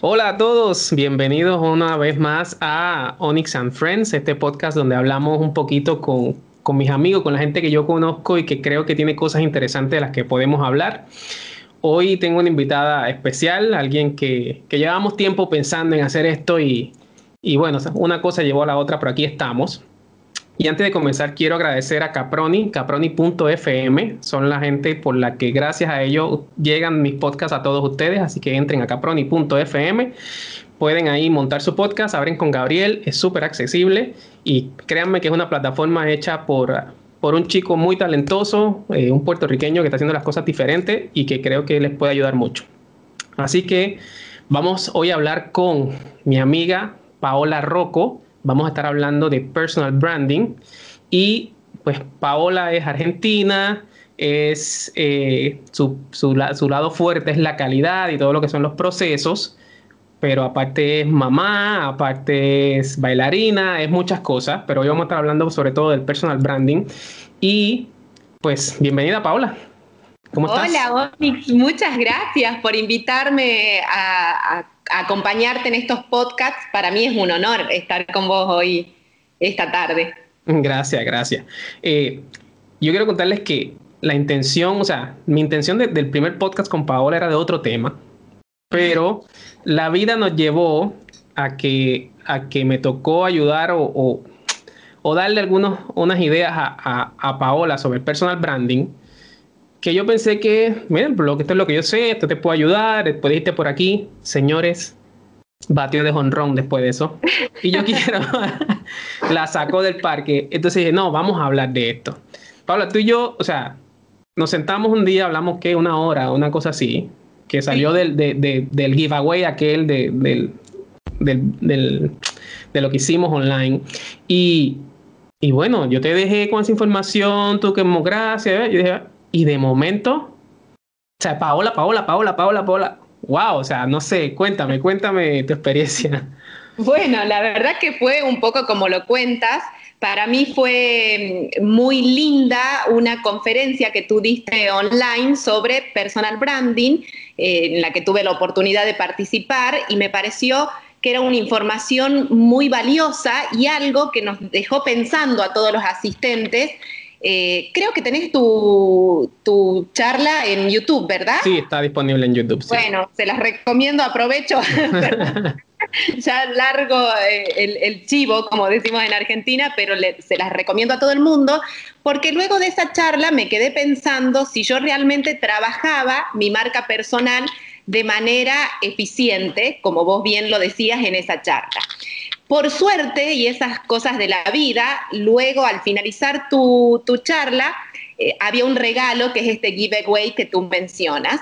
Hola a todos, bienvenidos una vez más a Onyx and Friends, este podcast donde hablamos un poquito con, con mis amigos, con la gente que yo conozco y que creo que tiene cosas interesantes de las que podemos hablar. Hoy tengo una invitada especial, alguien que, que llevamos tiempo pensando en hacer esto y, y bueno, una cosa llevó a la otra, pero aquí estamos. Y antes de comenzar, quiero agradecer a Caproni, caproni.fm. Son la gente por la que gracias a ellos llegan mis podcasts a todos ustedes. Así que entren a caproni.fm. Pueden ahí montar su podcast, abren con Gabriel, es súper accesible y créanme que es una plataforma hecha por, por un chico muy talentoso, eh, un puertorriqueño que está haciendo las cosas diferentes y que creo que les puede ayudar mucho. Así que vamos hoy a hablar con mi amiga Paola Rocco vamos a estar hablando de personal branding y pues Paola es argentina, es eh, su, su, lado fuerte es la calidad y todo lo que son los procesos, pero aparte es mamá, aparte es bailarina, es muchas cosas, pero hoy vamos a estar hablando sobre todo del personal branding y pues bienvenida Paola. ¿Cómo estás? Hola, Onyx, muchas gracias por invitarme a acompañarte en estos podcasts. Para mí es un honor estar con vos hoy, esta tarde. Gracias, gracias. Eh, yo quiero contarles que la intención, o sea, mi intención del primer podcast con Paola era de otro tema, pero la vida nos llevó a que, a que me tocó ayudar o, o, darle algunas unas ideas a, a, Paola sobre personal branding que yo pensé que, miren, lo que esto es lo que yo sé, esto te puede ayudar, después irte por aquí, señores, batió de honrón después de eso. Y yo quiero, la sacó del parque. Entonces dije, no, vamos a hablar de esto. Pablo, tú y yo, o sea, nos sentamos un día, hablamos que una hora, una cosa así, que salió del, del giveaway aquel de, del, del, de lo que hicimos online. Y, y bueno, yo te dejé con esa información, tú que gracias. Yo dije, y de momento, o sea, Paola, Paola, Paola, Paola, Paola. Wow, o sea, no sé, cuéntame, cuéntame tu experiencia. Bueno, la verdad que fue un poco como lo cuentas. Para mí fue muy linda una conferencia que tú diste online sobre personal branding, eh, en la que tuve la oportunidad de participar y me pareció que era una información muy valiosa y algo que nos dejó pensando a todos los asistentes eh, creo que tenés tu, charla en YouTube, ¿verdad? Sí, está disponible en YouTube. Bueno, se las recomiendo, aprovecho. ya largo eh, el, chivo, como decimos en Argentina, pero se las recomiendo a todo el mundo, porque luego de esa charla me quedé pensando si yo realmente trabajaba mi marca personal de manera eficiente, como vos bien lo decías en esa charla. Por suerte, y esas cosas de la vida, luego al finalizar tu, charla, eh, había un regalo que es este giveaway que tú mencionas.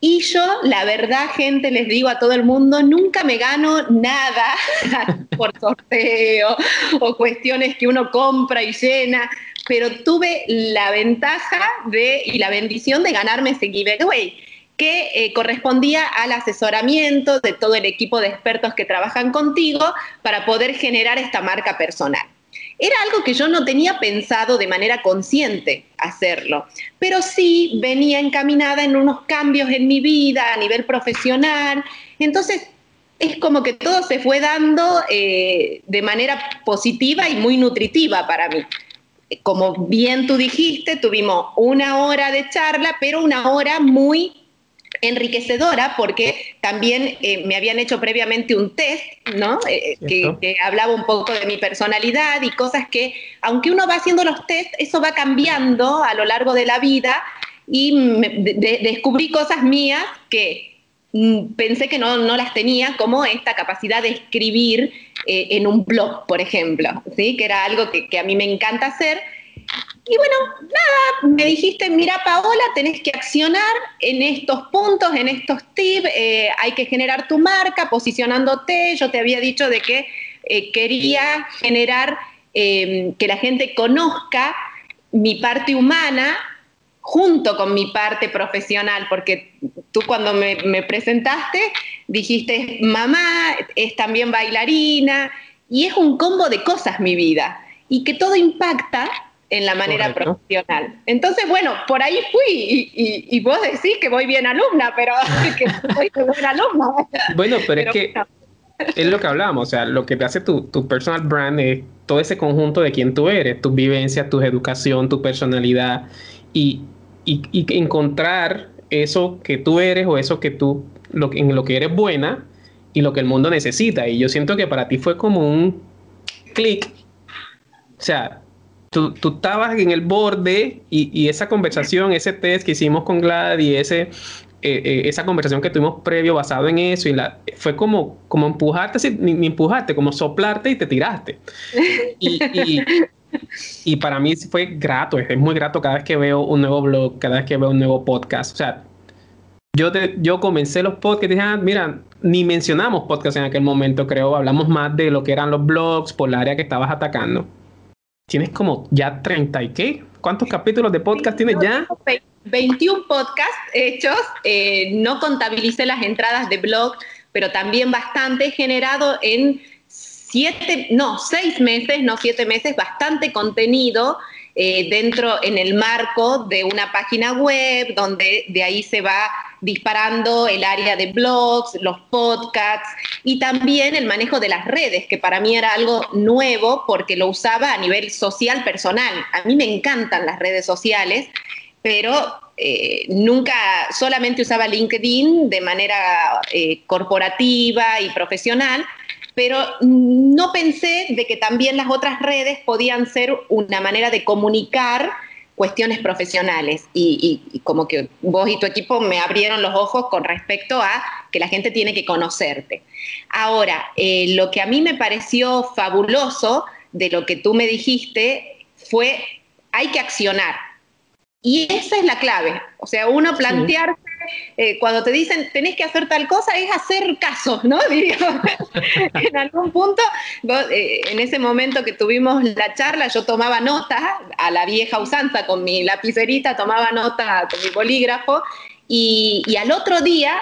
Y yo, la verdad, gente, les digo a todo el mundo, nunca me gano nada por sorteo o cuestiones que uno compra y llena, pero tuve la ventaja de, y la bendición de ganarme ese giveaway que eh, correspondía al asesoramiento de todo el equipo de expertos que trabajan contigo para poder generar esta marca personal. Era algo que yo no tenía pensado de manera consciente hacerlo, pero sí venía encaminada en unos cambios en mi vida a nivel profesional. Entonces, es como que todo se fue dando eh, de manera positiva y muy nutritiva para mí. Como bien tú dijiste, tuvimos una hora de charla, pero una hora muy enriquecedora porque también eh, me habían hecho previamente un test, ¿no? Eh, que, hablaba un poco de mi personalidad y cosas que, aunque uno va haciendo los test, eso va cambiando a lo largo de la vida y descubrí cosas mías que mm, pensé que no, las tenía, como esta capacidad de escribir eh, en un blog, por ejemplo, ¿sí? que era algo que, que a mí me encanta hacer y bueno, nada, me dijiste, mira Paola, tenés que accionar en estos puntos, en estos tips, eh, hay que generar tu marca posicionándote. Yo te había dicho de que eh, quería generar em, que la gente conozca mi parte humana junto con mi parte profesional, porque tú cuando me, me presentaste dijiste, mamá, es también bailarina, y es un combo de cosas mi vida, y que todo impacta en la manera profesional. Entonces, bueno, por ahí fui y, vos decís que voy bien alumna, pero que soy buena alumna. Bueno, pero, es que es lo que hablamos, o sea, lo que te hace tu, tu personal brand es todo ese conjunto de quién tú eres, tus vivencias, tu educación, tu personalidad y, y, encontrar eso que tú eres o eso que tú, lo, en lo que eres buena y lo que el mundo necesita. Y yo siento que para ti fue como un clic. O sea, tú, tú, estabas en el borde y, y, esa conversación, ese test que hicimos con Gladys, ese, eh, eh, esa conversación que tuvimos previo basado en eso, y la, fue como, como empujarte, ni, ni empujarte, como soplarte y te tiraste. Y, y, y para mí fue grato, es, muy grato cada vez que veo un nuevo blog, cada vez que veo un nuevo podcast. O sea, yo, yo comencé los podcasts y dije, ah, mira, ni mencionamos podcast en aquel momento, creo, hablamos más de lo que eran los blogs por la área que estabas atacando. Tienes como ya 30 y qué? ¿Cuántos capítulos de podcast tienes ya? 21 podcasts hechos, eh, no contabilicé las entradas de blog, pero también bastante generado en siete, no, seis meses, no siete meses, bastante contenido eh, dentro, en el marco de una página web, donde de ahí se va disparando el área de blogs, los podcasts y también el manejo de las redes, que para mí era algo nuevo porque lo usaba a nivel social personal. A mí me encantan las redes sociales, pero eh, nunca solamente usaba LinkedIn de manera eh, corporativa y profesional, pero no pensé de que también las otras redes podían ser una manera de comunicar cuestiones profesionales y, como que vos y tu equipo me abrieron los ojos con respecto a que la gente tiene que conocerte. Ahora, eh, lo que a mí me pareció fabuloso de lo que tú me dijiste fue hay que accionar. Y esa es la clave. O sea, uno plantearse, eh, cuando te dicen tenés que hacer tal cosa, es hacer caso, ¿no? en algún punto, eh, en ese momento que tuvimos la charla, yo tomaba nota a la vieja usanza con mi lapicerita, tomaba nota con mi bolígrafo, y, y al otro día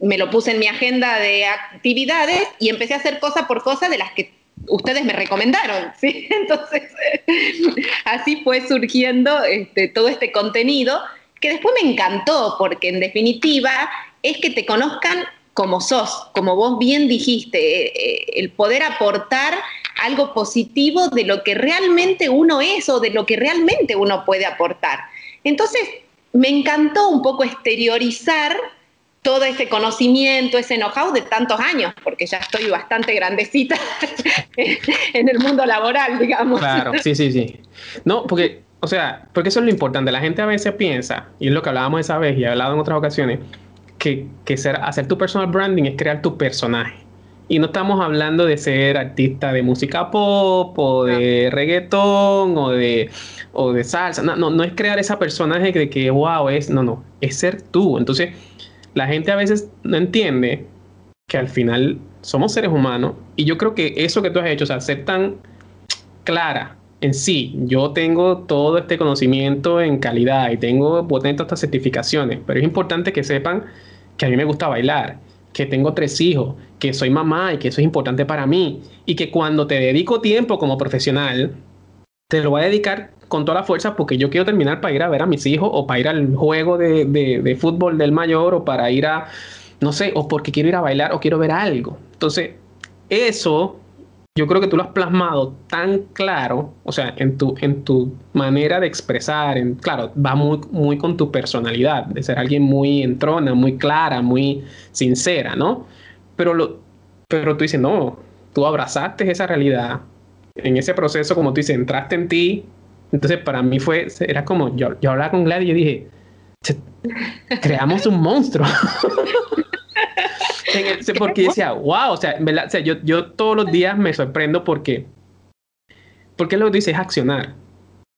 me lo puse en mi agenda de actividades y empecé a hacer cosa por cosa de las que ustedes me recomendaron, ¿sí? Entonces, así fue surgiendo este, todo este contenido que después me encantó, porque en definitiva es que te conozcan como sos, como vos bien dijiste, eh, eh, el poder aportar algo positivo de lo que realmente uno es o de lo que realmente uno puede aportar. Entonces, me encantó un poco exteriorizar todo ese conocimiento, ese know-how de tantos años, porque ya estoy bastante grandecita en el mundo laboral, digamos. Claro, sí, sí, sí. No, porque, o sea, porque eso es lo importante. La gente a veces piensa, y es lo que hablábamos esa vez y he hablado en otras ocasiones, que, que ser, hacer tu personal branding es crear tu personaje. Y no estamos hablando de ser artista de música pop o de reggaetón o de, o de salsa. No, no, no es crear esa personaje de que, wow, es, no, no, es ser tú. Entonces, la gente a veces no entiende que al final somos seres humanos y yo creo que eso que tú has hecho, o sea, ser tan clara en sí, yo tengo todo este conocimiento en calidad y tengo potente estas certificaciones, pero es importante que sepan que a mí me gusta bailar, que tengo tres hijos, que soy mamá y que eso es importante para mí y que cuando te dedico tiempo como profesional, te lo voy a dedicar con toda la fuerza porque yo quiero terminar para ir a ver a mis hijos o para ir al juego de, fútbol del mayor o para ir a, no sé, o porque quiero ir a bailar o quiero ver algo. Entonces, eso yo creo que tú lo has plasmado tan claro, o sea, en tu, en tu manera de expresar, en, claro, va muy, muy con tu personalidad, de ser alguien muy entrona, muy clara, muy sincera, ¿no? Pero, lo, pero tú dices, no, tú abrazaste esa realidad en ese proceso, como tú dices, entraste en ti, entonces para mí fue, era como, yo, yo hablaba con Gladys y dije, creamos un monstruo. porque decía, wow, o sea, yo, yo todos los días me sorprendo porque, porque lo que dice es accionar.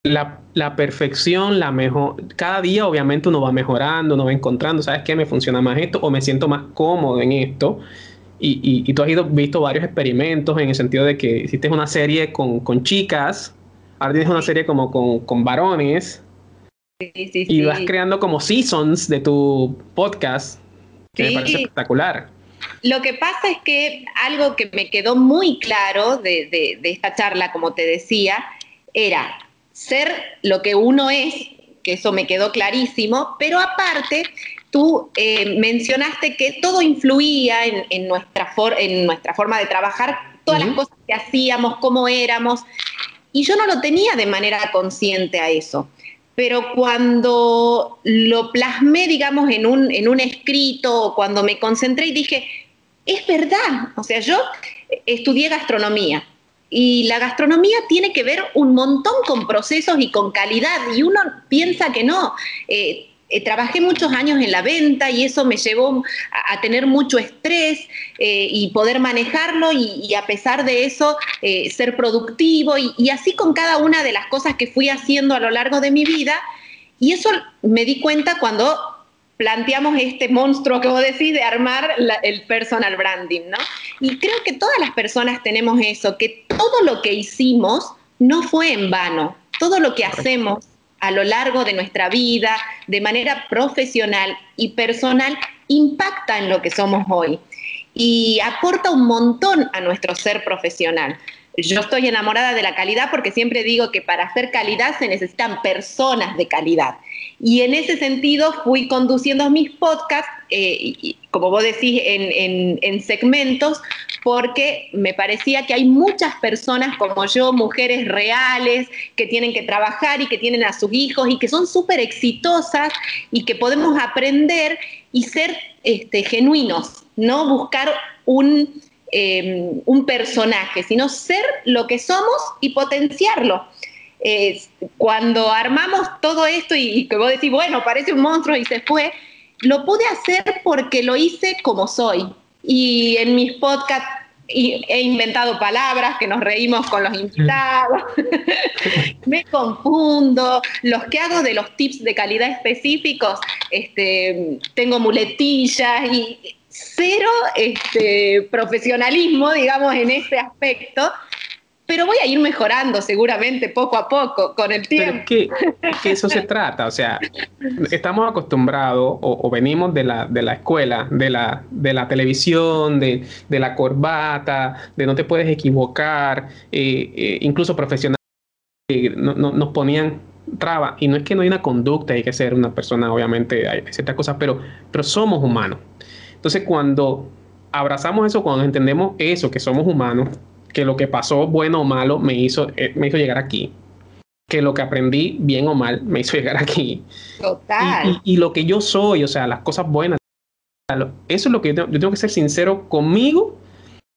La, la, perfección, la mejor, cada día obviamente uno va mejorando, uno va encontrando, ¿sabes qué? Me funciona más esto o me siento más cómodo en esto. Y, y, y tú has ido, visto varios experimentos en el sentido de que hiciste una serie con, con chicas Ahora tienes una serie como con, varones. Sí, sí, y vas creando como seasons de tu podcast, que me parece espectacular. Lo que pasa es que algo que me quedó muy claro de, esta charla, como te decía, era, ser lo que uno es, que eso me quedó clarísimo, pero aparte tú eh, mencionaste que todo influía en, nuestra en nuestra forma de trabajar, todas las cosas que hacíamos, cómo éramos, y yo no lo tenía de manera consciente a eso. Pero cuando lo plasmé, digamos, en un, en un escrito, cuando me concentré y dije, es verdad, o sea, yo estudié gastronomía, y la gastronomía tiene que ver un montón con procesos y con calidad, y uno piensa que no. Eh, eh, trabajé muchos años en la venta y eso me llevó a, tener mucho estrés eh, y poder manejarlo y, a pesar de eso ser productivo y, así con cada una de las cosas que fui haciendo a lo largo de mi vida. Y eso me di cuenta cuando planteamos este monstruo que vos decís de armar el personal branding, ¿no? Y creo que todas las personas tenemos eso, que todo lo que hicimos no fue en vano, todo lo que hacemos a lo largo de nuestra vida, de manera profesional y personal, impacta en lo que somos hoy y aporta un montón a nuestro ser profesional. Yo estoy enamorada de la calidad porque siempre digo que para hacer calidad se necesitan personas de calidad. Y en ese sentido fui conduciendo mis podcasts, eh, como vos decís, en, segmentos, porque me parecía que hay muchas personas como yo, mujeres reales, que tienen que trabajar y que tienen a sus hijos y que son súper exitosas y que podemos aprender y ser este, genuinos, no buscar un Em, un personaje, sino ser lo que somos y potenciarlo. cuando armamos todo esto y, que vos decís, bueno, parece un monstruo y se fue, lo pude hacer porque lo hice como soy. Y en mis podcasts he inventado palabras que nos reímos con los invitados, me confundo, los que hago de los tips de calidad específicos, este, tengo muletillas y cero este, profesionalismo, digamos, en este aspecto, pero voy a ir mejorando seguramente poco a poco con el tiempo. ¿Qué que, eso se trata, o sea, estamos acostumbrados o, venimos de la, de la escuela, de la, de la televisión, de, de la corbata, de no te puedes equivocar, eh, eh, incluso profesionales no, nos ponían traba, y no es que no hay una conducta, hay que ser una persona, obviamente, hay ciertas cosas, pero, pero somos humanos. Entonces, cuando abrazamos eso, cuando entendemos eso, que somos humanos, que lo que pasó, bueno o malo, me hizo, eh, me hizo llegar aquí, que lo que aprendí, bien o mal, me hizo llegar aquí. Total. Y, lo que yo soy, o sea, las cosas buenas, eso es lo que yo tengo, que ser sincero conmigo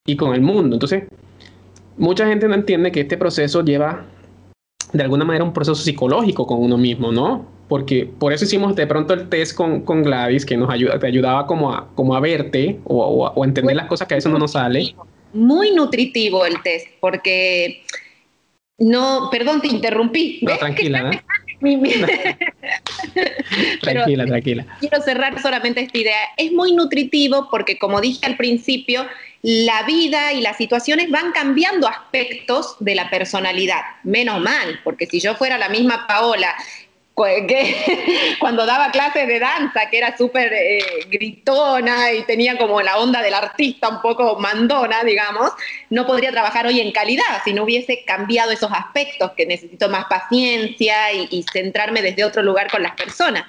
y con el mundo. Entonces, mucha gente no entiende que este proceso lleva de alguna manera un proceso psicológico con uno mismo, ¿no? porque por eso hicimos de pronto el test con, con Gladys, que nos ayuda, te ayudaba como a, como a verte o, o, entender las cosas que a veces no nos sale. Muy nutritivo el test, porque no, perdón, te interrumpí. No, tranquila, tranquila, tranquila. Quiero cerrar solamente esta idea. Es muy nutritivo porque, como dije al principio, la vida y las situaciones van cambiando aspectos de la personalidad. Menos mal, porque si yo fuera la misma Paola que cuando daba clases de danza, que era súper eh, gritona y tenía como la onda del artista un poco mandona, digamos, no podría trabajar hoy en calidad si no hubiese cambiado esos aspectos, que necesito más paciencia y, centrarme desde otro lugar con las personas.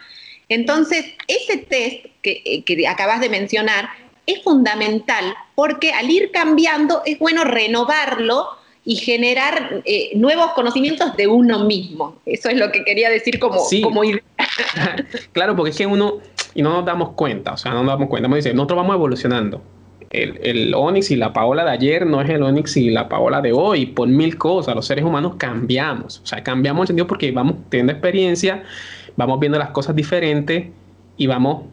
Entonces, ese test eh, que acabas de mencionar es fundamental porque al ir cambiando es bueno renovarlo y generar eh, nuevos conocimientos de uno mismo. Eso es lo que quería decir como, como idea. claro, porque es que uno, y no nos damos cuenta, o sea, no nos damos cuenta, dice, nosotros vamos evolucionando. El, el Onix y la Paola de ayer no es el Onix y la Paola de hoy, por mil cosas. Los seres humanos cambiamos, o sea, cambiamos en sentido porque vamos teniendo experiencia, vamos viendo las cosas diferentes y vamos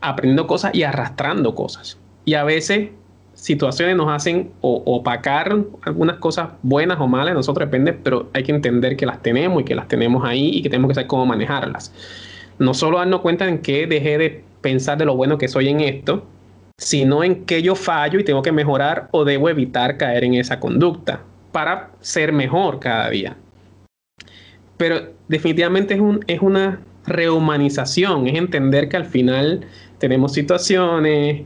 aprendiendo cosas y arrastrando cosas. Y a veces situaciones nos hacen opacar algunas cosas buenas o malas, nosotros depende, pero hay que entender que las tenemos y que las tenemos ahí y que tenemos que saber cómo manejarlas. No solo darnos cuenta en que dejé de pensar de lo bueno que soy en esto, sino en que yo fallo y tengo que mejorar o debo evitar caer en esa conducta para ser mejor cada día. Pero definitivamente es, un, es una rehumanización, es entender que al final tenemos situaciones,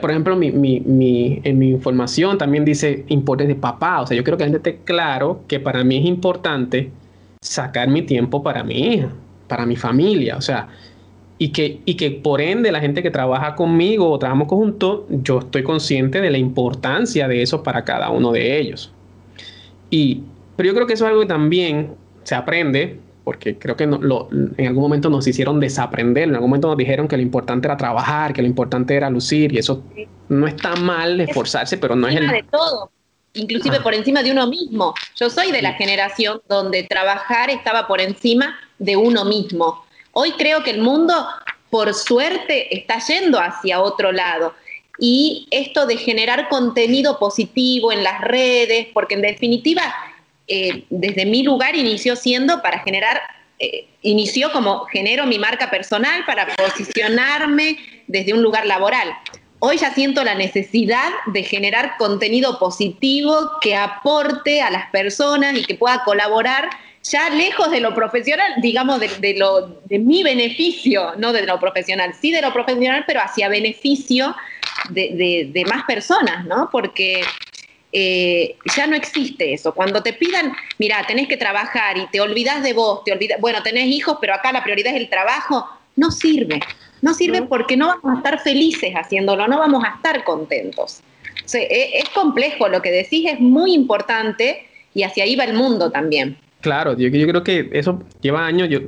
por ejemplo, mi, mi, en mi información también dice importes de papá. O sea, yo creo que la gente esté claro que para mí es importante sacar mi tiempo para mi hija, para mi familia, o sea, y que, y que por ende la gente que trabaja conmigo o trabajamos juntos, yo estoy consciente de la importancia de eso para cada uno de ellos. Y, pero yo creo que eso es algo que también se aprende, porque creo que en algún momento nos hicieron desaprender, en algún momento nos dijeron que lo importante era trabajar, que lo importante era lucir, y eso no está mal esforzarse, pero no es el... de todo inclusive por encima de uno mismo. Yo soy de la generación donde trabajar estaba por encima de uno mismo. Hoy creo que el mundo, por suerte, está yendo hacia otro lado. Y esto de generar contenido positivo en las redes, porque en definitiva, eh, desde mi lugar inició siendo para generar, eh, inició como genero mi marca personal para posicionarme desde un lugar laboral hoy ya siento la necesidad de generar contenido positivo que aporte a las personas y que pueda colaborar ya lejos de lo profesional, digamos, de, lo, de mi beneficio, no de lo profesional, sí de lo profesional, pero hacia beneficio de, más personas, ¿no? Porque eh, ya no existe eso. Cuando te pidan, mira, tenés que trabajar y te olvidas de vos, te olvidas, bueno, tenés hijos, pero acá la prioridad es el trabajo, no sirve. No sirve porque no vamos a estar felices haciéndolo, no vamos a estar contentos. E, es, complejo, lo que decís es muy importante y hacia ahí va el mundo también. Claro, yo, yo creo que eso lleva años, yo,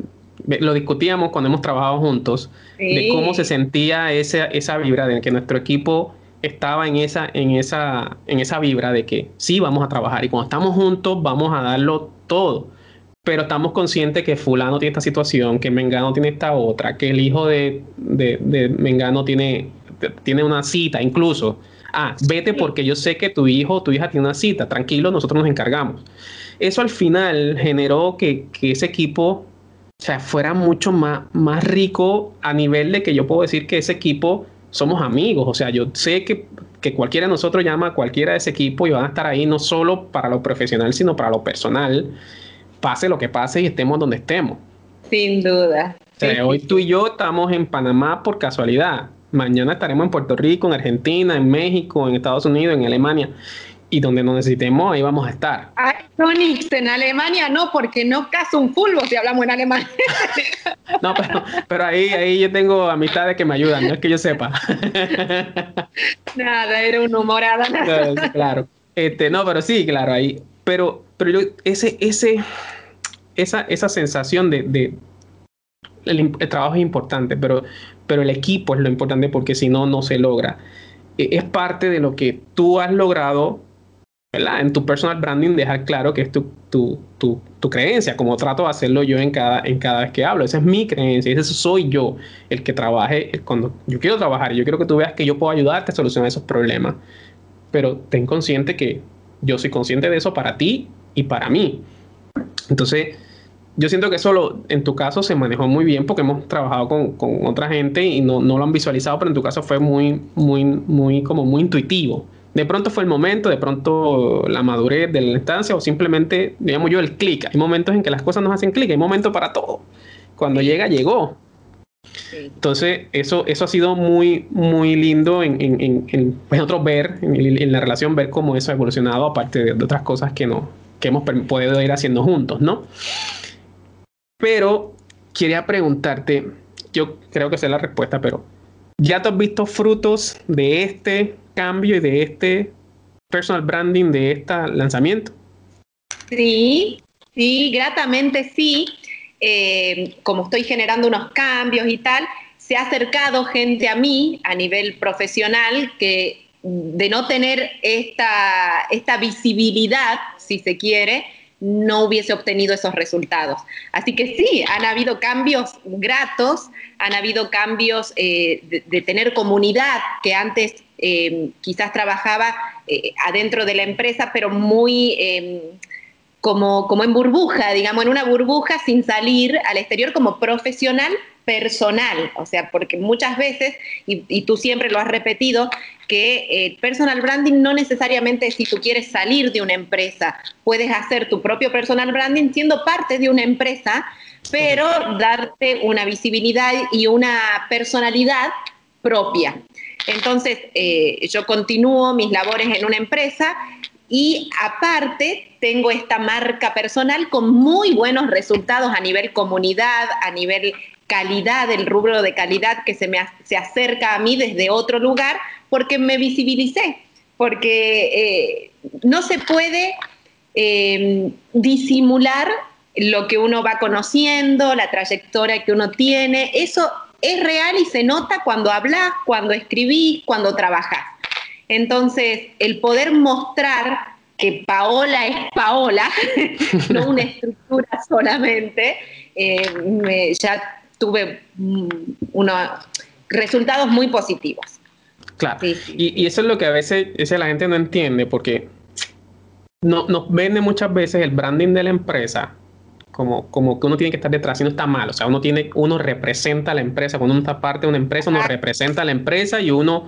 lo discutíamos cuando hemos trabajado juntos, de cómo se sentía esa, esa vibra, de que nuestro equipo estaba en esa, en, esa, en esa vibra de que sí vamos a trabajar y cuando estamos juntos vamos a darlo todo pero estamos conscientes que fulano tiene esta situación, que Mengano tiene esta otra, que el hijo de, de, Mengano tiene, tiene una cita incluso. Ah, vete porque yo sé que tu hijo o tu hija tiene una cita, tranquilo, nosotros nos encargamos. Eso al final generó que, ese equipo o sea, fuera mucho más, más rico a nivel de que yo puedo decir que ese equipo somos amigos. O sea, yo sé que, que cualquiera de nosotros llama a cualquiera de ese equipo y van a estar ahí no solo para lo profesional, sino para lo personal pase lo que pase y estemos donde estemos. Sin duda. hoy tú y yo estamos en Panamá por casualidad. Mañana estaremos en Puerto Rico, en Argentina, en México, en Estados Unidos, en Alemania. Y donde nos necesitemos, ahí vamos a estar. Ay, Tonix, en Alemania no, porque no caso un fulbo si hablamos en alemán. no, pero, ahí, ahí yo tengo amistades que me ayudan, no es que yo sepa. nada, era un humorada. claro. Este, no, pero sí, claro, ahí. Pero pero yo, ese, ese, esa, esa sensación de, el, trabajo es importante, pero, pero el equipo es lo importante porque si no, no se logra. E, es parte de lo que tú has logrado en tu personal branding, dejar claro que es tu, tu, tu, tu, creencia, como trato de hacerlo yo en cada, en cada vez que hablo. Esa es mi creencia, ese soy yo, el que trabaje cuando yo quiero trabajar. Yo quiero que tú veas que yo puedo ayudarte a solucionar esos problemas, pero ten consciente que yo soy consciente de eso para ti y para mí. Entonces, yo siento que eso en tu caso se manejó muy bien porque hemos trabajado con, con otra gente y no, no, lo han visualizado, pero en tu caso fue muy, muy, muy, como muy intuitivo. De pronto fue el momento, de pronto la madurez de la instancia o simplemente, digamos yo, el clic. Hay momentos en que las cosas nos hacen clic, hay momentos para todo. Cuando llega, llegó. Entonces, eso, eso ha sido muy, muy lindo en, en, en, en nosotros ver, en, la relación, ver cómo eso ha evolucionado, aparte de otras cosas que no, que hemos podido ir haciendo juntos, ¿no? Pero quería preguntarte, yo creo que sé la respuesta, pero ¿ya te has visto frutos de este cambio y de este personal branding, de este lanzamiento? Sí, sí, gratamente sí. Eh, como estoy generando unos cambios y tal, se ha acercado gente a mí a nivel profesional que de no tener esta, esta visibilidad, si se quiere, no hubiese obtenido esos resultados. Así que sí, han habido cambios gratos, han habido cambios eh, de, tener comunidad que antes eh, quizás trabajaba eh, adentro de la empresa, pero muy em, como, como en burbuja, digamos, en una burbuja sin salir al exterior como profesional personal, o sea, porque muchas veces, y, tú siempre lo has repetido, que el eh, personal branding no necesariamente si tú quieres salir de una empresa, puedes hacer tu propio personal branding siendo parte de una empresa, pero darte una visibilidad y una personalidad propia. Entonces, eh, yo continúo mis labores en una empresa y aparte tengo esta marca personal con muy buenos resultados a nivel comunidad, a nivel calidad, el rubro de calidad que se me se acerca a mí desde otro lugar porque me visibilicé, porque eh, no se puede eh, disimular lo que uno va conociendo, la trayectoria que uno tiene, eso es real y se nota cuando hablas, cuando escribís, cuando trabajas. Entonces, el poder mostrar que Paola es Paola, no una estructura solamente, eh, ya tuve mm, unos resultados muy positivos. Claro, Y, eso es lo que a veces, la gente no entiende, porque no, nos vende muchas veces el branding de la empresa como, como que uno tiene que estar detrás y no está mal. O sea, uno tiene, uno representa a la empresa. Cuando uno está parte de una empresa, uno representa a la empresa y uno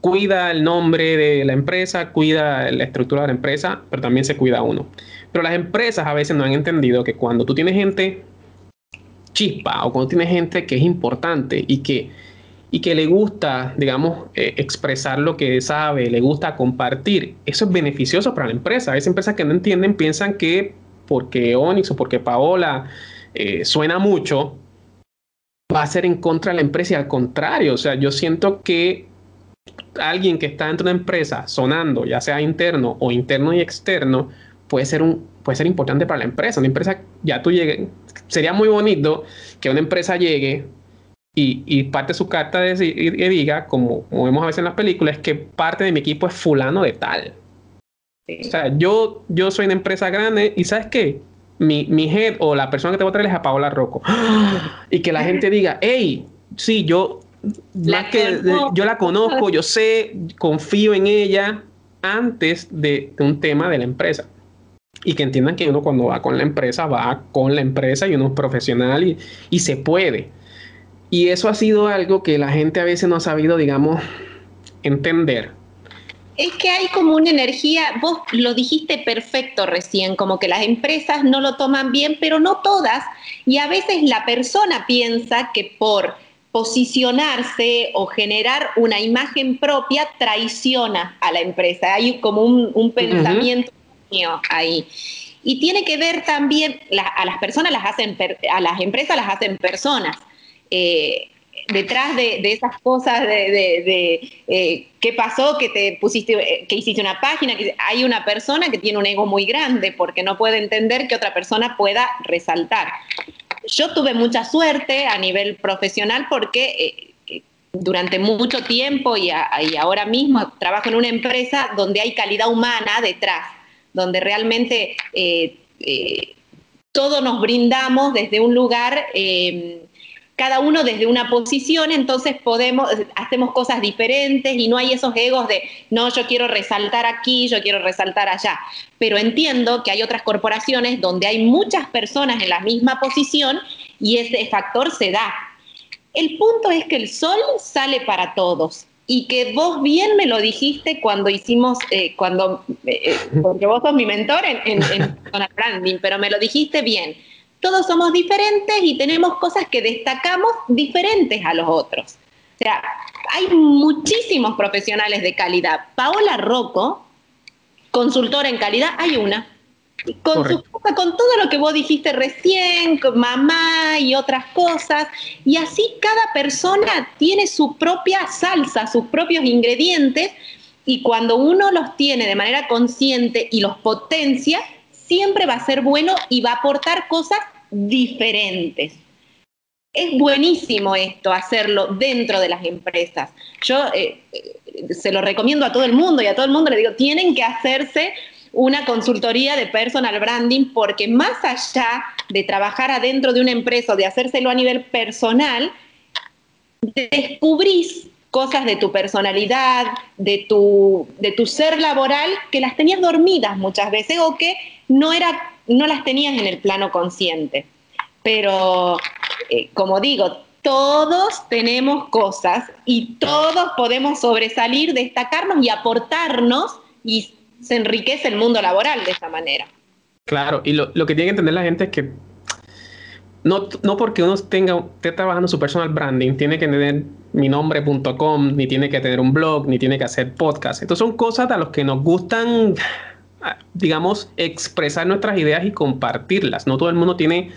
cuida el nombre de la empresa, cuida la estructura de la empresa, pero también se cuida uno. Pero las empresas a veces no han entendido que cuando tú tienes gente chispa o cuando tienes gente que es importante y que, y que le gusta, digamos, eh, expresar lo que sabe, le gusta compartir, eso es beneficioso para la empresa. Hay empresas que no entienden piensan que porque Onyx o porque Paola eh, suena mucho, va a ser en contra de la empresa y al contrario, o sea, yo siento que alguien que está dentro de una empresa sonando, ya sea interno o interno y externo, puede ser un puede ser importante para la empresa. Una empresa, ya tú llegues, sería muy bonito que una empresa llegue y, parte de su carta de, y, diga, como, como, vemos a veces en las películas, que parte de mi equipo es fulano de tal. O sea, yo, yo soy una empresa grande y ¿sabes qué? Mi, mi head o la persona que te voy a traer es a Paola Rocco. Y que la gente diga, hey, sí, yo, que, yo la conozco, yo sé, confío en ella antes de, un tema de la empresa. Y que entiendan que uno cuando va con la empresa, va con la empresa y uno es profesional y, y se puede. Y eso ha sido algo que la gente a veces no ha sabido, digamos, entender es que hay como una energía, vos lo dijiste perfecto recién, como que las empresas no lo toman bien, pero no todas, y a veces la persona piensa que por posicionarse o generar una imagen propia traiciona a la empresa. Hay como un, pensamiento mío ahí. Y tiene que ver también, a las personas las hacen, a las empresas las hacen personas. Eh, detrás de, esas cosas de, eh, qué pasó, que te pusiste, eh, que hiciste una página, que hay una persona que tiene un ego muy grande porque no puede entender que otra persona pueda resaltar. Yo tuve mucha suerte a nivel profesional porque eh, durante mucho tiempo y, ahora mismo trabajo en una empresa donde hay calidad humana detrás, donde realmente todos nos brindamos desde un lugar cada uno desde una posición, entonces podemos, hacemos cosas diferentes y no hay esos egos de, no, yo quiero resaltar aquí, yo quiero resaltar allá. Pero entiendo que hay otras corporaciones donde hay muchas personas en la misma posición y ese factor se da. El punto es que el sol sale para todos y que vos bien me lo dijiste cuando hicimos, eh, cuando, eh, eh, porque vos sos mi mentor en, en, en Branding, pero me lo dijiste bien todos somos diferentes y tenemos cosas que destacamos diferentes a los otros. O sea, hay muchísimos profesionales de calidad. Paola Rocco, consultora en calidad, hay una. Con, su, con todo lo que vos dijiste recién, con mamá y otras cosas. Y así cada persona tiene su propia salsa, sus propios ingredientes. Y cuando uno los tiene de manera consciente y los potencia, siempre va a ser bueno y va a aportar cosas diferentes. Es buenísimo esto, hacerlo dentro de las empresas. Yo eh, eh, se lo recomiendo a todo el mundo y a todo el mundo le digo, tienen que hacerse una consultoría de personal branding porque más allá de trabajar adentro de una empresa o de hacérselo a nivel personal, descubrís cosas de tu personalidad, de tu, de tu ser laboral que las tenías dormidas muchas veces o que no, era, no las tenías en el plano consciente. Pero, eh, como digo, todos tenemos cosas y todos podemos sobresalir, destacarnos y aportarnos y se enriquece el mundo laboral de esa manera. Claro, y lo, lo que tiene que entender la gente es que no, no porque uno tenga, esté trabajando su personal branding, tiene que tener mi nombre.com, ni tiene que tener un blog, ni tiene que hacer podcast. Estas son cosas a los que nos gustan digamos, expresar nuestras ideas y compartirlas. No todo el mundo tiene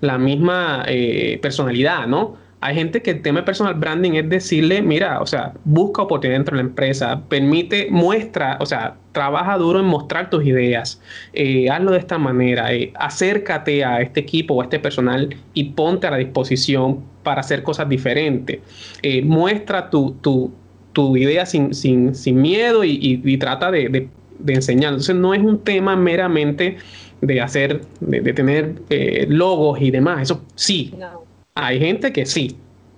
la misma eh, personalidad, ¿no? Hay gente que el tema de personal branding es decirle, mira, o sea, busca oportunidad dentro de la empresa, permite, muestra, o sea, trabaja duro en mostrar tus ideas, eh, hazlo de esta manera, eh, acércate a este equipo o a este personal y ponte a la disposición para hacer cosas diferentes. Eh, muestra tu, tu, tu, idea sin, sin, sin miedo y, trata de, de, enseñar. Entonces no es un tema meramente de hacer, de, tener logos y demás, eso sí. Hay gente que sí,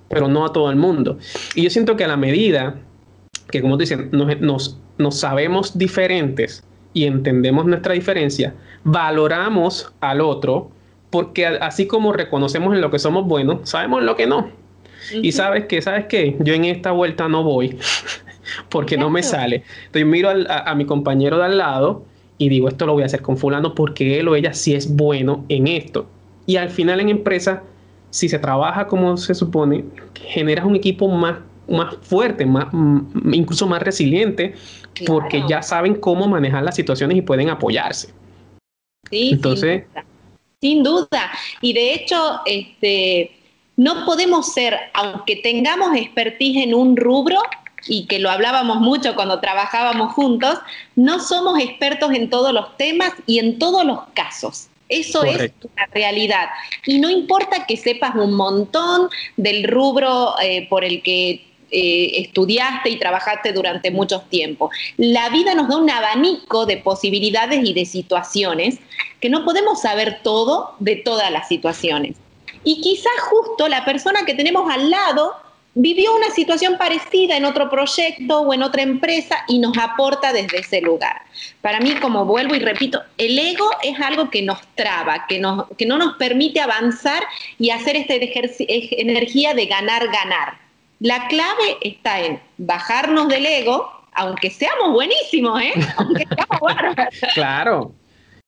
pero no a todo el mundo. Y yo siento que a la medida que, como te dicen, nos, nos, sabemos diferentes y entendemos nuestra diferencia, valoramos al otro, porque así como reconocemos en lo que somos buenos, sabemos en lo que no. Y sabes que, ¿sabes qué? Yo en esta vuelta no voy, porque no me sale. Entonces miro a, a, mi compañero de al lado y digo, esto lo voy a hacer con fulano porque él o ella sí es bueno en esto. Y al final en empresa si se trabaja como se supone, generas un equipo más, más fuerte, más, incluso más resiliente, porque ya saben cómo manejar las situaciones y pueden apoyarse. Sí, entonces... Sin duda. Y de hecho, este, no podemos ser, aunque tengamos expertise en un rubro, y que lo hablábamos mucho cuando trabajábamos juntos, no somos expertos en todos los temas y en todos los casos. Eso es la realidad. Y no importa que sepas un montón del rubro eh, por el que eh, estudiaste y trabajaste durante mucho tiempo. La vida nos da un abanico de posibilidades y de situaciones que no podemos saber todo de todas las situaciones. Y quizás justo la persona que tenemos al lado vivió una situación parecida en otro proyecto o en otra empresa y nos aporta desde ese lugar. Para mí, como vuelvo y repito, el ego es algo que nos traba, que, que no nos permite avanzar y hacer esta energía de ganar, ganar. La clave está en bajarnos del ego, aunque seamos buenísimos, ¿eh? aunque seamos buenos. claro.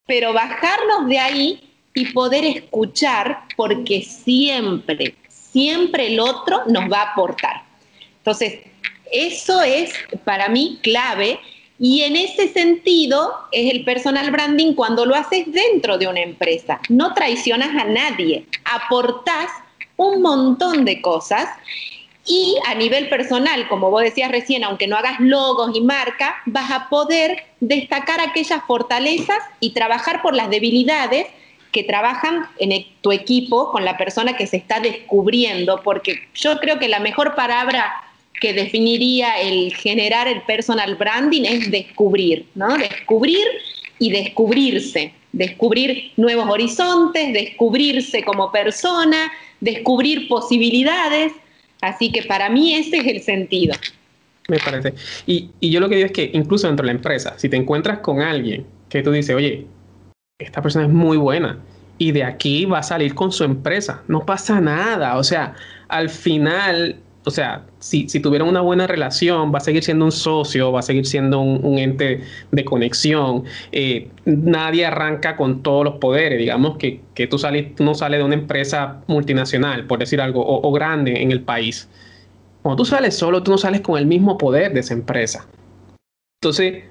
Pero bajarnos de ahí y poder escuchar, porque siempre, siempre el otro nos va a aportar. Entonces, eso es para mí clave y en ese sentido es el personal branding cuando lo haces dentro de una empresa. No traicionas a nadie, aportás un montón de cosas y a nivel personal, como vos decías recién, aunque no hagas logos y marca, vas a poder destacar aquellas fortalezas y trabajar por las debilidades que trabajan en e, tu equipo con la persona que se está descubriendo, porque yo creo que la mejor palabra que definiría el generar el personal branding es descubrir, ¿no? Descubrir y descubrirse, descubrir nuevos horizontes, descubrirse como persona, descubrir posibilidades. Así que para mí ese es el sentido. Me parece. Y, y yo lo que digo es que incluso dentro de la empresa, si te encuentras con alguien que tú dices, oye, esta persona es muy buena y de aquí va a salir con su empresa. No pasa nada. O sea, al final, o sea, si, si una buena relación, va a seguir siendo un socio, va a seguir siendo un, ente de conexión. Eh, nadie arranca con todos los poderes. Digamos que, que tú, sales, no sales de una empresa multinacional, por decir algo, o, o grande en el país. Cuando tú sales solo, tú no sales con el mismo poder de esa empresa. Entonces,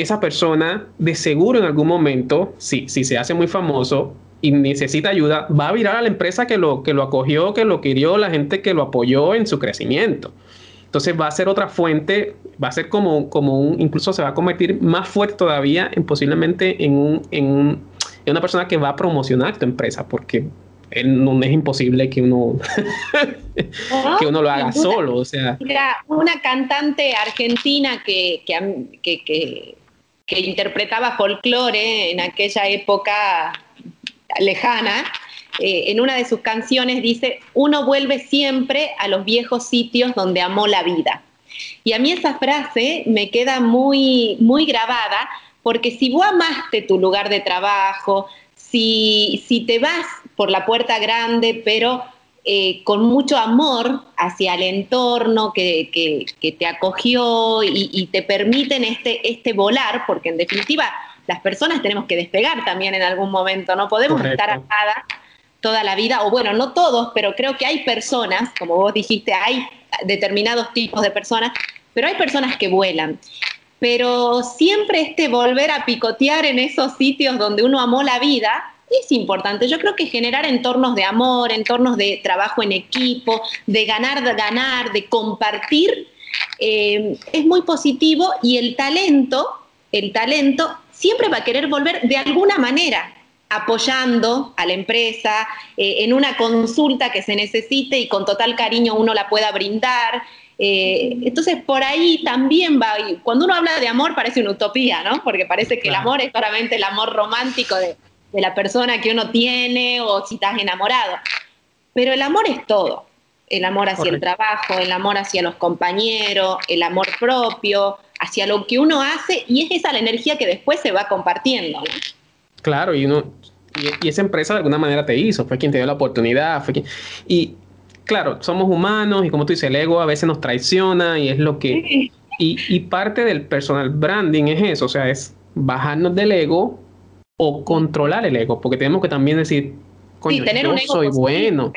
esa persona de seguro en algún momento, si, si se hace muy famoso y necesita ayuda, va a virar a la empresa que lo, que lo acogió, que lo querió, la gente que lo apoyó en su crecimiento. Entonces va a ser otra fuente, va a ser como, como un, incluso se va a convertir más fuerte todavía en posiblemente en, un, en, un, en una persona que va a promocionar tu empresa, porque no es imposible que uno que uno lo haga solo o sea una cantante argentina que, que, que interpretaba folclore en aquella época lejana, eh, en una de sus canciones dice, uno vuelve siempre a los viejos sitios donde amó la vida. Y a mí esa frase me queda muy, muy grabada, porque si vos amaste tu lugar de trabajo, si, si te vas por la puerta grande, pero eh, con mucho amor hacia el entorno que, te acogió y, te permiten este, este volar, porque en definitiva las personas tenemos que despegar también en algún momento, no podemos estar atadas toda la vida, o bueno, no todos, pero creo que hay personas, como vos dijiste, hay determinados tipos de personas, pero hay personas que vuelan. pero siempre este volver a picotear en esos sitios donde uno amó la vida es importante. Yo creo que generar entornos de amor, entornos de trabajo en equipo, de ganar, de ganar, de compartir, eh, es muy positivo y el talento, el talento siempre va a querer volver de alguna manera apoyando a la empresa eh, en una consulta que se necesite y con total cariño uno la pueda brindar. Eh, entonces, por ahí también va, cuando uno habla de amor parece una utopía, ¿no? Porque parece que el amor es solamente el amor romántico de, de la persona que uno tiene o si estás enamorado. Pero el amor es todo. El amor hacia el trabajo, el amor hacia los compañeros, el amor propio, hacia lo que uno hace y es esa la energía que después se va compartiendo. Claro, y uno y, esa empresa de alguna manera te hizo, fue quien te dio la oportunidad, fue quien, y claro, somos humanos y como tú dices, el ego a veces nos traiciona y es lo que y, y parte del personal branding es eso, o sea, es bajarnos del ego o controlar el ego, porque tenemos que también decir, coño, yo soy bueno.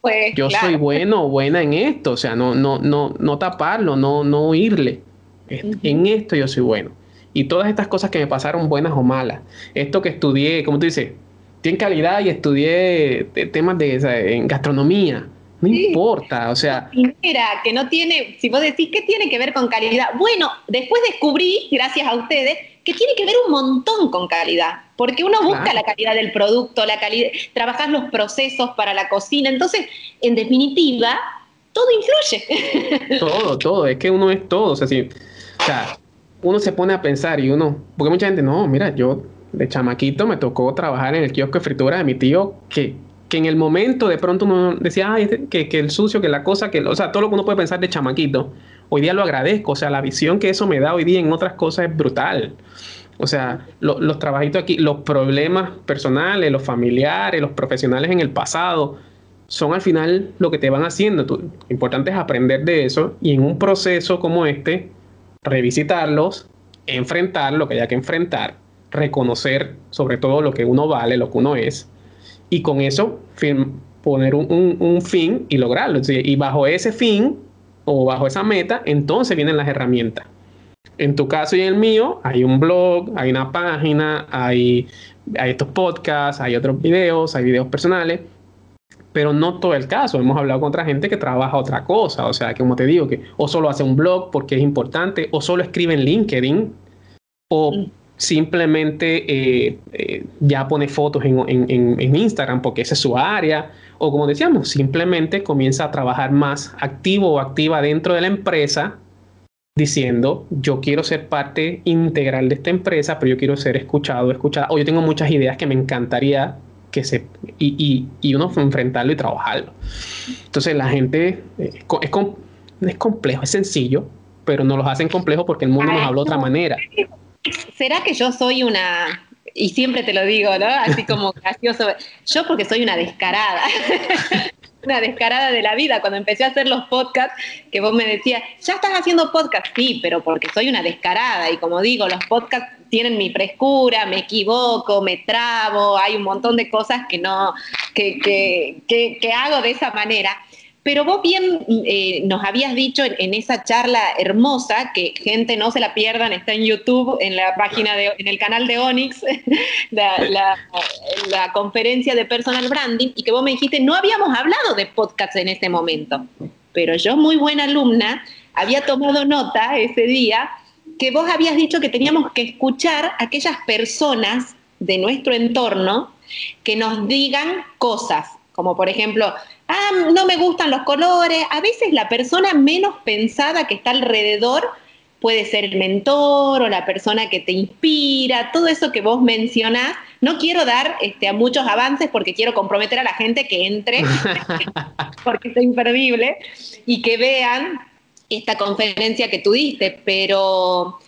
Pues, yo soy bueno o buena en esto, o sea, no, no, no, no taparlo, no, no oírle. En esto yo soy bueno. Y todas estas cosas que me pasaron, buenas o malas, esto que estudié, como tú dices, tiene calidad y estudié temas de en gastronomía. No importa, o sea. Mira, que no tiene, si vos decís, ¿qué tiene que ver con calidad? Bueno, después descubrí, gracias a ustedes, que tiene que ver un montón con calidad, porque uno busca la calidad del producto, la calidad, trabajar los procesos para la cocina, entonces, en definitiva, todo influye. Todo, todo, es que uno es todo, o sea, si, o sea, uno se pone a pensar y uno, porque mucha gente, no, mira, yo de chamaquito me tocó trabajar en el kiosco de fritura de mi tío, que, que en el momento de pronto uno decía, ay, que, que el sucio, que la cosa, que, o sea, todo lo que uno puede pensar de chamaquito, hoy día lo agradezco, o sea, la visión que eso me da hoy día en otras cosas es brutal. O sea, los trabajitos aquí, los problemas personales, los familiares, los profesionales en el pasado, son al final lo que te van haciendo. lo importante es aprender de eso y en un proceso como este, revisitarlos, enfrentar lo que haya que enfrentar, reconocer sobre todo lo que uno vale, lo que uno es, y con eso poner un, fin y lograrlo. Y bajo ese fin o bajo esa meta, entonces vienen las herramientas. En tu caso y en el mío, hay un blog, hay una página, hay, hay estos podcasts, hay otros videos, hay videos personales, pero no todo el caso. Hemos hablado con otra gente que trabaja otra cosa, o sea, que como te digo, que o solo hace un blog porque es importante, o solo escribe en LinkedIn, o mm. simplemente eh, eh, ya pone fotos en, en, en Instagram porque esa es su área, o como decíamos, simplemente comienza a trabajar más activo o activa dentro de la empresa diciendo, yo quiero ser parte integral de esta empresa, pero yo quiero ser escuchado, escuchada, o yo tengo muchas ideas que me encantaría que se, y, y, y uno enfrentarlo y trabajarlo. Entonces la gente, eh, es, es complejo, es sencillo, pero no los hacen complejos porque el mundo nos habla de otra manera. ¿Será que yo soy una, y siempre te lo digo, ¿no? Así como gracioso, yo porque soy una descarada. una descarada de la vida. Cuando empecé a hacer los podcasts, que vos me decías, ya estás haciendo podcast, sí, pero porque soy una descarada. Y como digo, los podcasts tienen mi frescura, me equivoco, me trabo, hay un montón de cosas que no, que, que, que hago de esa manera. Pero vos bien eh, nos habías dicho en, esa charla hermosa, que gente no se la pierdan, está en YouTube, en la página de, en el canal de Onyx, la, conferencia de personal branding, y que vos me dijiste, no habíamos hablado de podcasts en ese momento. Pero yo, muy buena alumna, había tomado nota ese día que vos habías dicho que teníamos que escuchar a aquellas personas de nuestro entorno que nos digan cosas, como por ejemplo, ah, no me gustan los colores. A veces la persona menos pensada que está alrededor puede ser el mentor o la persona que te inspira, todo eso que vos mencionás. No quiero dar este, a muchos avances porque quiero comprometer a la gente que entre, porque es imperdible, y que vean esta conferencia que tú diste, pero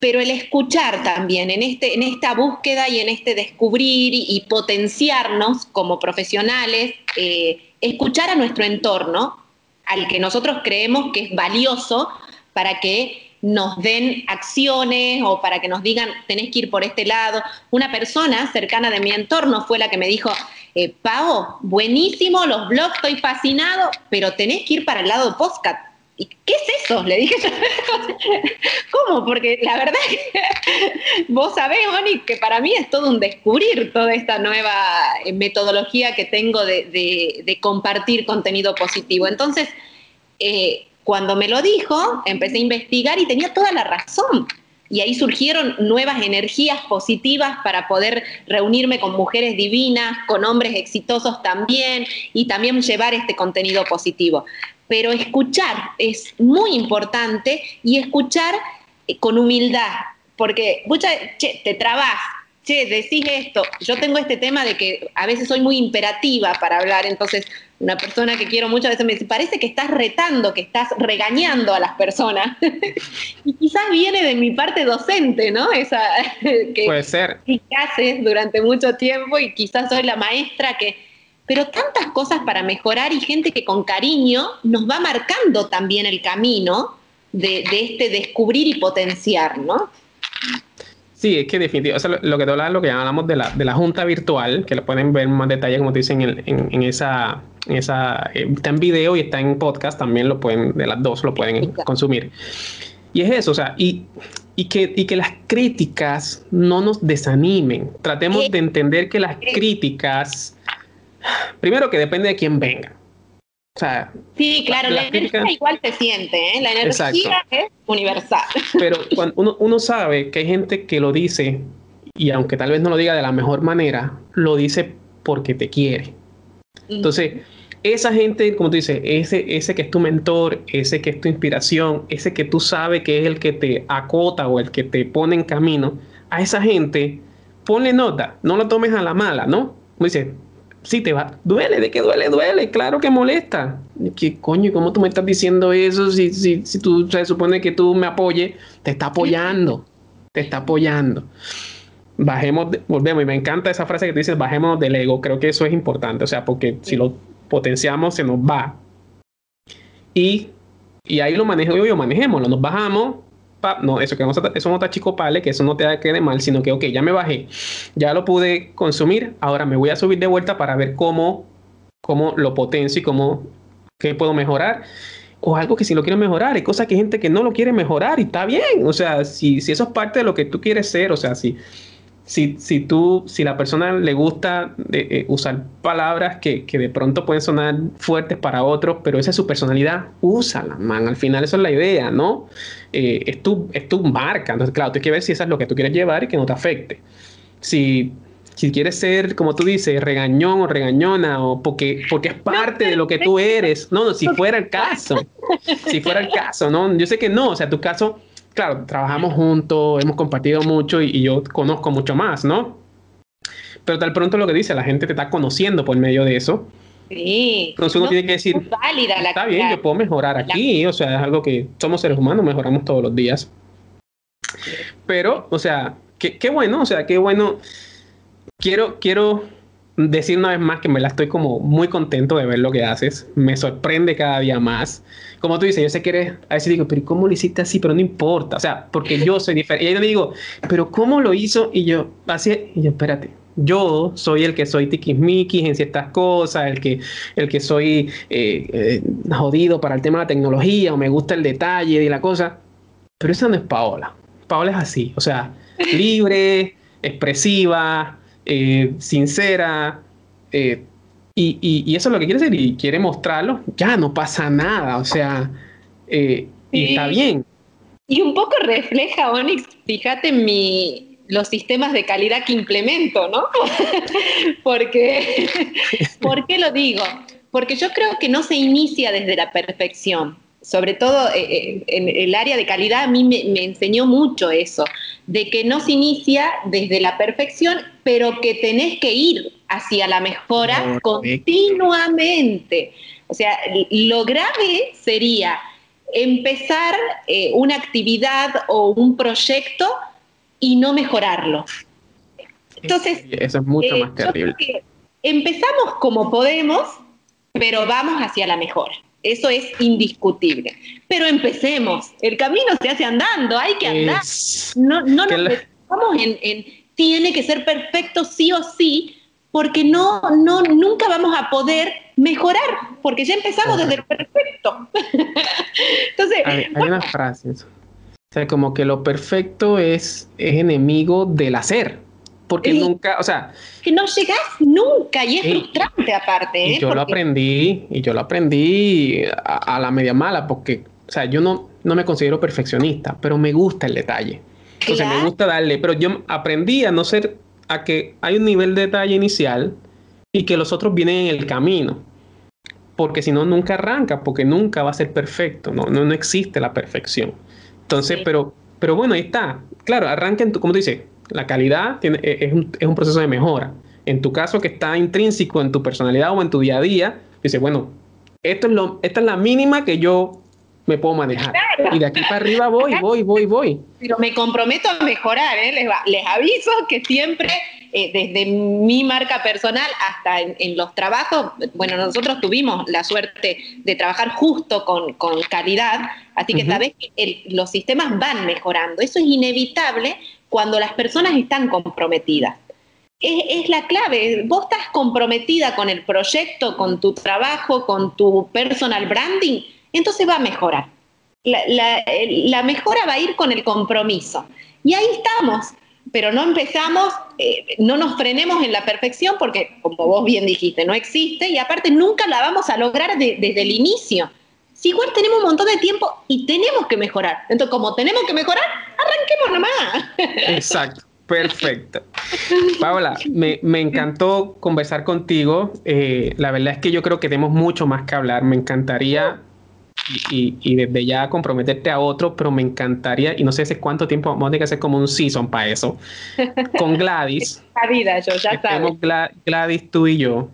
pero el escuchar también en, este, en esta búsqueda y en este descubrir y, potenciarnos como profesionales, eh, escuchar a nuestro entorno, al que nosotros creemos que es valioso para que nos den acciones o para que nos digan, tenés que ir por este lado. Una persona cercana de mi entorno fue la que me dijo, eh, Pau, buenísimo, los blogs, estoy fascinado, pero tenés que ir para el lado de ¿Y qué es eso? Le dije yo. ¿Cómo? Porque la verdad que vos sabés, Oni, que para mí es todo un descubrir toda esta nueva eh, metodología que tengo de, compartir contenido positivo. Entonces, eh, cuando me lo dijo, empecé a investigar y tenía toda la razón. Y ahí surgieron nuevas energías positivas para poder reunirme con mujeres divinas, con hombres exitosos también, y también llevar este contenido positivo pero escuchar es muy importante y escuchar con humildad, porque muchas, che, te trabas, che, decís esto. Yo tengo este tema de que a veces soy muy imperativa para hablar, entonces una persona que quiero mucho a veces me dice, parece que estás retando, que estás regañando a las personas. y quizás viene de mi parte docente, ¿no? Esa que, Puede ser. Que haces durante mucho tiempo y quizás soy la maestra que pero tantas cosas para mejorar y gente que con cariño nos va marcando también el camino de, este descubrir y potenciar, ¿no? Sí, es que definitivamente, o sea, lo, que te lo que hablamos de la, de la junta virtual, que lo pueden ver más detalle, como te dicen, en, en, esa, esa eh, está en video y está en podcast, también lo pueden, de las dos lo pueden consumir. Y es eso, o sea, y, y, que, y que las críticas no nos desanimen. Tratemos de entender que las críticas Primero que depende de quién venga. O sea, sí, claro, la, energía igual se siente, ¿eh? la energía es universal. Pero cuando uno, uno sabe que hay gente que lo dice, y aunque tal vez no lo diga de la mejor manera, lo dice porque te quiere. Entonces, esa gente, como tú dices, ese, ese que es tu mentor, ese que es tu inspiración, ese que tú sabes que es el que te acota o el que te pone en camino, a esa gente, ponle nota, no lo tomes a la mala, ¿no? Como dice, sí te va, duele, de que duele, duele, claro que molesta. ¿Qué coño? ¿Cómo tú me estás diciendo eso? Si, si, si tú se supone que tú me apoyes, te está apoyando, te está apoyando. Bajemos, volvemos, y me encanta esa frase que tú dices, bajemos del ego, creo que eso es importante, o sea, porque si lo potenciamos, se nos va. Y, y ahí lo manejo yo, yo manejémoslo, nos bajamos, no, eso que no, eso no está chico pale, que eso no te da que mal, sino que, ok, ya me bajé, ya lo pude consumir, ahora me voy a subir de vuelta para ver cómo, cómo lo potencio y cómo, qué puedo mejorar. O algo que si lo quiero mejorar, hay cosas que hay gente que no lo quiere mejorar y está bien. O sea, si, si eso es parte de lo que tú quieres ser, o sea, si, si, si tú, si la persona le gusta eh, usar palabras que, que, de pronto pueden sonar fuertes para otros, pero esa es su personalidad, úsala, man. Al final eso es la idea, ¿no? Eh, es, tu, es tu marca. Entonces, claro, tienes que ver si esa es lo que tú quieres llevar y que no te afecte. Si, si quieres ser, como tú dices, regañón o regañona, o porque, porque es parte de lo que tú eres. No, no, si fuera el caso, si fuera el caso, ¿no? Yo sé que no, o sea, tu caso claro, trabajamos juntos, hemos compartido mucho y, yo conozco mucho más, ¿no? Pero tal pronto lo que dice, la gente te está conociendo por medio de eso. Sí. Entonces uno tiene que decir, válida la, está bien, yo puedo mejorar aquí, o sea, es algo que somos seres humanos, mejoramos todos los días. Pero, o sea, qué, qué bueno, o sea, qué bueno. Quiero, quiero decir una vez más que me la estoy como muy contento de ver lo que haces. Me sorprende cada día más como tú dices, yo sé que eres, a veces digo, pero ¿cómo lo hiciste así? Pero no importa, o sea, porque yo soy diferente. Y ahí le digo, pero ¿cómo lo hizo? Y yo, así, y yo, espérate, yo soy el que soy tiquismiquis en ciertas cosas, el que, el que soy eh, eh, jodido para el tema de la tecnología, o me gusta el detalle y la cosa, pero esa no es Paola. Paola es así, o sea, libre, expresiva, eh, sincera, eh, y, eso es lo que quiere hacer y quiere mostrarlo, ya no pasa nada, o sea, eh, y está bien. Y un poco refleja, Onyx, fíjate mi, los sistemas de calidad que implemento, ¿no? Porque, ¿por qué lo digo? Porque yo creo que no se inicia desde la perfección sobre todo eh, eh, en el área de calidad, a mí me, enseñó mucho eso, de que no se inicia desde la perfección, pero que tenés que ir hacia la mejora continuamente. O sea, lo grave sería empezar eh, una actividad o un proyecto y no mejorarlo. Entonces, eso es mucho más terrible. Empezamos como podemos, pero vamos hacia la mejora. Eso es indiscutible. Pero empecemos. El camino se hace andando, hay que andar. no no nos en, en, tiene que ser perfecto sí o sí, porque no, no, nunca vamos a poder mejorar, porque ya empezamos desde el perfecto. Entonces, hay, unas frases. O sea, como que lo perfecto es, es enemigo del hacer. Porque nunca, o sea. Que no llegas nunca y es frustrante aparte. Y ¿eh? yo lo aprendí, y yo lo aprendí a, a, la media mala, porque, o sea, yo no, no me considero perfeccionista, pero me gusta el detalle. Entonces me gusta darle, pero yo aprendí a no ser, a que hay un nivel de detalle inicial y que los otros vienen en el camino. Porque si no, nunca arranca, porque nunca va a ser perfecto, no, no, no existe la perfección. Entonces, pero, pero bueno, ahí está. Claro, arranca en tu, como tú dices, la calidad tiene, e, es, un, es un proceso de mejora. En tu caso, que está intrínseco en tu personalidad o en tu día a día, dice, bueno, esto es lo, esta es la mínima que yo me puedo manejar. Y de aquí para arriba voy, voy, voy, voy. Pero me comprometo a mejorar, ¿eh? les, les, aviso que siempre, eh, desde mi marca personal hasta en, los trabajos, bueno, nosotros tuvimos la suerte de trabajar justo con, con calidad, así que sabes que los sistemas van mejorando. Eso es inevitable cuando las personas están comprometidas. Es, es, la clave. Vos estás comprometida con el proyecto, con tu trabajo, con tu personal branding entonces va a mejorar. La, mejora va a ir con el compromiso. Y ahí estamos, pero no empezamos, eh, no nos frenemos en la perfección porque, como vos bien dijiste, no existe y aparte nunca la vamos a lograr desde el inicio. Si igual tenemos un montón de tiempo y tenemos que mejorar. Entonces, como tenemos que mejorar, arranquemos nomás. Exacto. Perfecto. Paola, me, encantó conversar contigo. Eh, la verdad es que yo creo que tenemos mucho más que hablar. Me encantaría y, desde ya comprometerte a otro, pero me encantaría, y no sé hace cuánto tiempo vamos a tener que hacer como un season para eso, con Gladys. La vida, yo ya sabes. Gladys, tú y yo,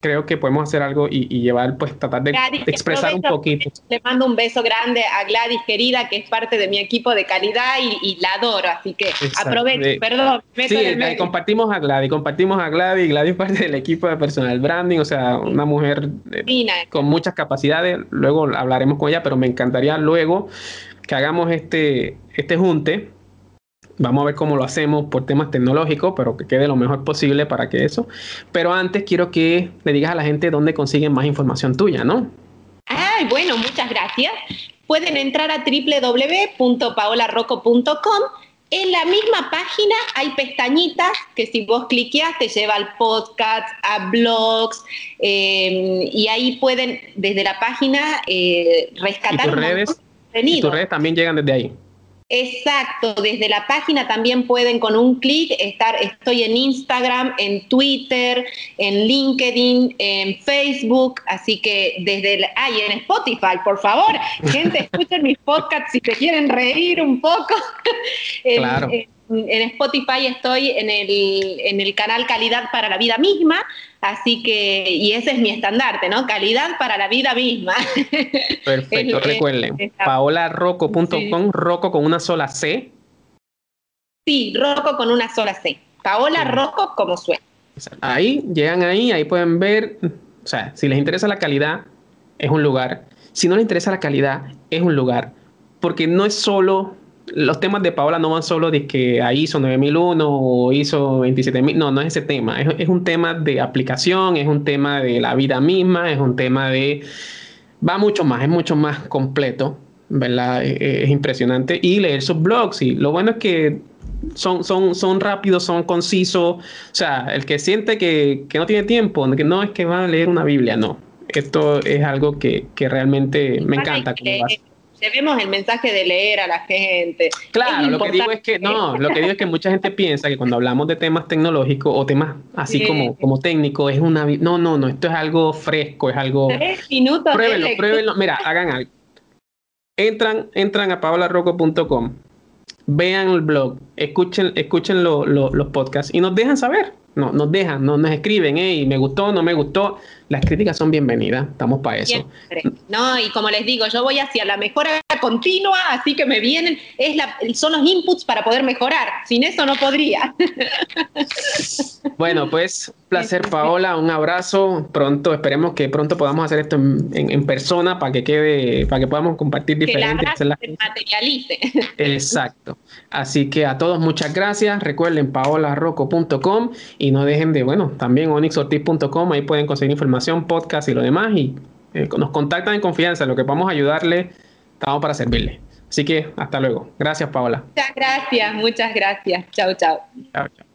creo que podemos hacer algo y, llevar, pues tratar de, expresar un poquito. Le mando un beso grande a Gladys, querida, que es parte de mi equipo de calidad y, la adoro, así que aprovecho, perdón. Sí, compartimos a Gladys, compartimos a Gladys, Gladys es parte del equipo de personal branding, o sea, una mujer eh, con muchas capacidades, luego hablaremos con ella, pero me encantaría luego que hagamos este, este junte Vamos a ver cómo lo hacemos por temas tecnológicos, pero que quede lo mejor posible para que eso. Pero antes quiero que le digas a la gente dónde consiguen más información tuya, ¿no? Ay, bueno, muchas gracias. Pueden entrar a www.paolarroco.com. En la misma página hay pestañitas que si vos cliqueas te lleva al podcast, a blogs, eh, y ahí pueden desde la página eh, rescatar ¿Y tus redes, ¿Y tus redes también llegan desde ahí? Exacto, desde la página también pueden con un clic estar, estoy en Instagram, en Twitter, en LinkedIn, en Facebook, así que desde el, ay, en Spotify, por favor, gente, escuchen mis podcasts si se quieren reír un poco. claro en Spotify estoy en el, en el canal Calidad para la Vida Misma, así que, y ese es mi estandarte, ¿no? Calidad para la vida misma. Perfecto, recuerden, paolarroco.com, roco con una sola C. Sí, roco con una sola C. Paola Roco como suena. Ahí, llegan ahí, ahí pueden ver, o sea, si les interesa la calidad, es un lugar. Si no les interesa la calidad, es un lugar. Porque no es solo los temas de Paola no van solo de que a ISO 9001 o ISO 27000, no, no es ese tema, es, un tema de aplicación, es un tema de la vida misma, es un tema de... va mucho más, es mucho más completo, ¿verdad? Es, impresionante. Y leer sus blogs, y lo bueno es que son, son, son rápidos, son concisos, o sea, el que siente que, no tiene tiempo, que no es que va a leer una Biblia, no. Esto es algo que, realmente me encanta. Llevemos el mensaje de leer a la gente. Claro, lo que digo es que no, lo que digo es que mucha gente piensa que cuando hablamos de temas tecnológicos o temas así como, como técnicos, es una no, no, no, esto es algo fresco, es algo Tres minutos. Pruébenlo, pruébenlo. Mira, hagan algo. Entran, entran a paolarroco.com, vean el blog, escuchen, escuchen los podcasts y nos dejan saber. No, nos dejan, no, nos escriben, hey, me gustó, no me gustó las críticas son bienvenidas, estamos para eso. No, y como les digo, yo voy hacia la mejora continua, así que me vienen, es la, son los inputs para poder mejorar, sin eso no podría. Bueno, pues placer Paola, un abrazo, pronto, esperemos que pronto podamos hacer esto en, persona para que quede, para que podamos compartir diferentes. Que la se materialice. Exacto. Así que a todos muchas gracias, recuerden paolarroco.com Y no dejen de, bueno, también onyxortiz.com, ahí pueden conseguir información, podcast y lo demás. Y eh, nos contactan en confianza, lo que podamos ayudarle, estamos para servirle. Así que hasta luego. Gracias, Paola. Muchas gracias, muchas gracias. Chao, chao. Chao, chao.